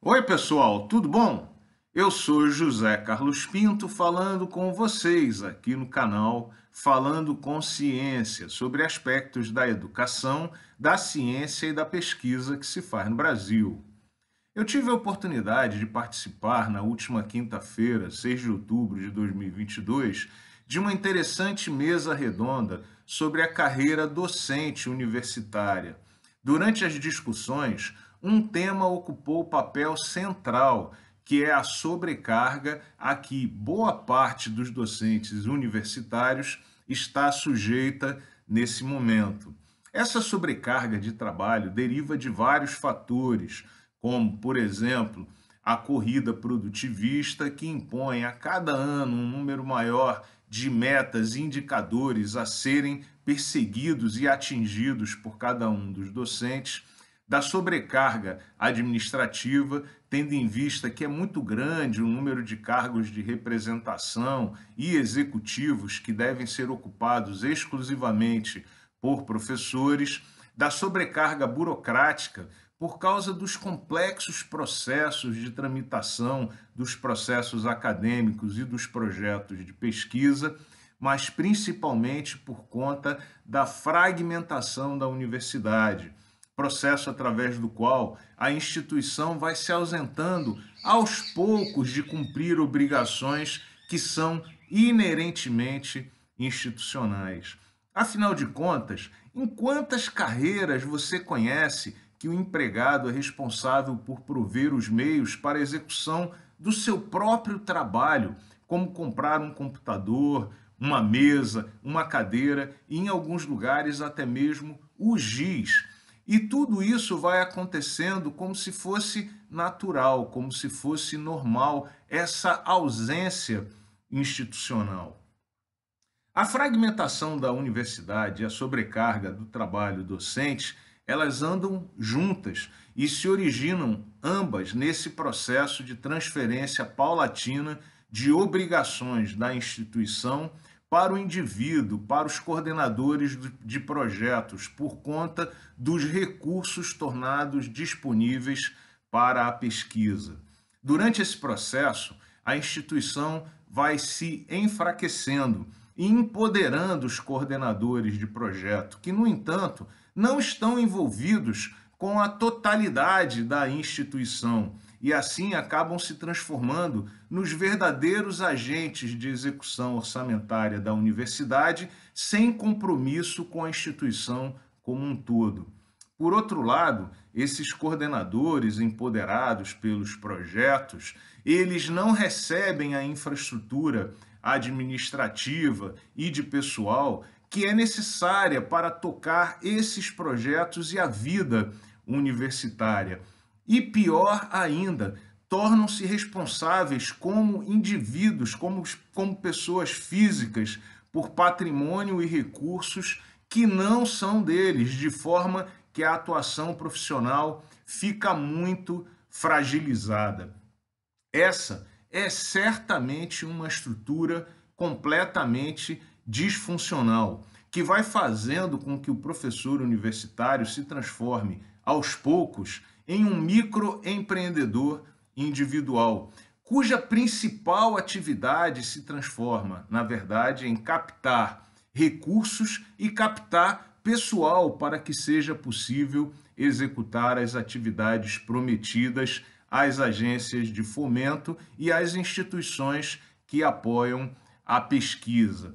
Oi, pessoal, tudo bom? Eu sou José Carlos Pinto falando com vocês aqui no canal Falando com Ciência sobre aspectos da educação, da ciência e da pesquisa que se faz no Brasil. Eu tive a oportunidade de participar na última quinta-feira, 6 de outubro de 2022, de uma interessante mesa redonda sobre a carreira docente universitária. Durante as discussões, um tema ocupou o papel central, que é a sobrecarga a que boa parte dos docentes universitários está sujeita nesse momento. Essa sobrecarga de trabalho deriva de vários fatores, como, por exemplo, a corrida produtivista, que impõe a cada ano um número maior de metas e indicadores a serem perseguidos e atingidos por cada um dos docentes da sobrecarga administrativa, tendo em vista que é muito grande o número de cargos de representação e executivos que devem ser ocupados exclusivamente por professores, da sobrecarga burocrática por causa dos complexos processos de tramitação dos processos acadêmicos e dos projetos de pesquisa, mas principalmente por conta da fragmentação da universidade processo através do qual a instituição vai se ausentando aos poucos de cumprir obrigações que são inerentemente institucionais. Afinal de contas, em quantas carreiras você conhece que o empregado é responsável por prover os meios para a execução do seu próprio trabalho, como comprar um computador, uma mesa, uma cadeira e, em alguns lugares, até mesmo o giz e tudo isso vai acontecendo como se fosse natural, como se fosse normal, essa ausência institucional. A fragmentação da universidade e a sobrecarga do trabalho docente, elas andam juntas e se originam ambas nesse processo de transferência paulatina de obrigações da instituição para o indivíduo, para os coordenadores de projetos, por conta dos recursos tornados disponíveis para a pesquisa. Durante esse processo, a instituição vai se enfraquecendo e empoderando os coordenadores de projeto, que, no entanto, não estão envolvidos com a totalidade da instituição e assim acabam se transformando nos verdadeiros agentes de execução orçamentária da universidade, sem compromisso com a instituição como um todo. Por outro lado, esses coordenadores empoderados pelos projetos, eles não recebem a infraestrutura administrativa e de pessoal que é necessária para tocar esses projetos e a vida universitária. E pior ainda, tornam-se responsáveis como indivíduos, como, como pessoas físicas, por patrimônio e recursos que não são deles, de forma que a atuação profissional fica muito fragilizada. Essa é certamente uma estrutura completamente disfuncional, que vai fazendo com que o professor universitário se transforme aos poucos em um microempreendedor individual, cuja principal atividade se transforma, na verdade, em captar recursos e captar pessoal para que seja possível executar as atividades prometidas às agências de fomento e às instituições que apoiam a pesquisa.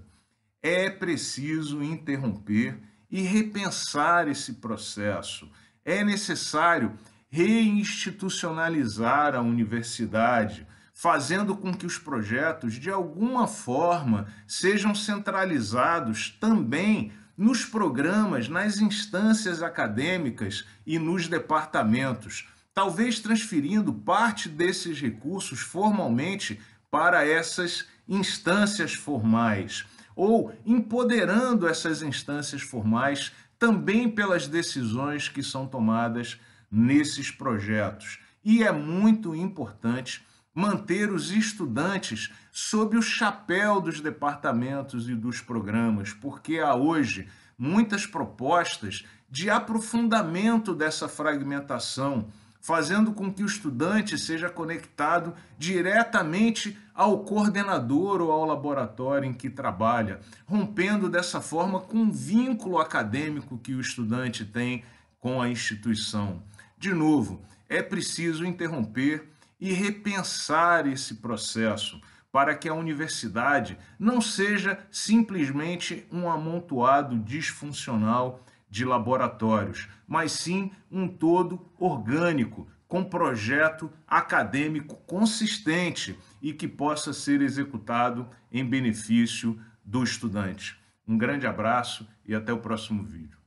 É preciso interromper e repensar esse processo. É necessário reinstitucionalizar a universidade, fazendo com que os projetos, de alguma forma, sejam centralizados também nos programas, nas instâncias acadêmicas e nos departamentos, talvez transferindo parte desses recursos formalmente para essas instâncias formais, ou empoderando essas instâncias formais também pelas decisões que são tomadas nesses projetos. E é muito importante manter os estudantes sob o chapéu dos departamentos e dos programas, porque há hoje muitas propostas de aprofundamento dessa fragmentação, fazendo com que o estudante seja conectado diretamente ao coordenador ou ao laboratório em que trabalha, rompendo dessa forma com o vínculo acadêmico que o estudante tem com a instituição. De novo, é preciso interromper e repensar esse processo para que a universidade não seja simplesmente um amontoado disfuncional de laboratórios, mas sim um todo orgânico, com projeto acadêmico consistente e que possa ser executado em benefício do estudante. Um grande abraço e até o próximo vídeo.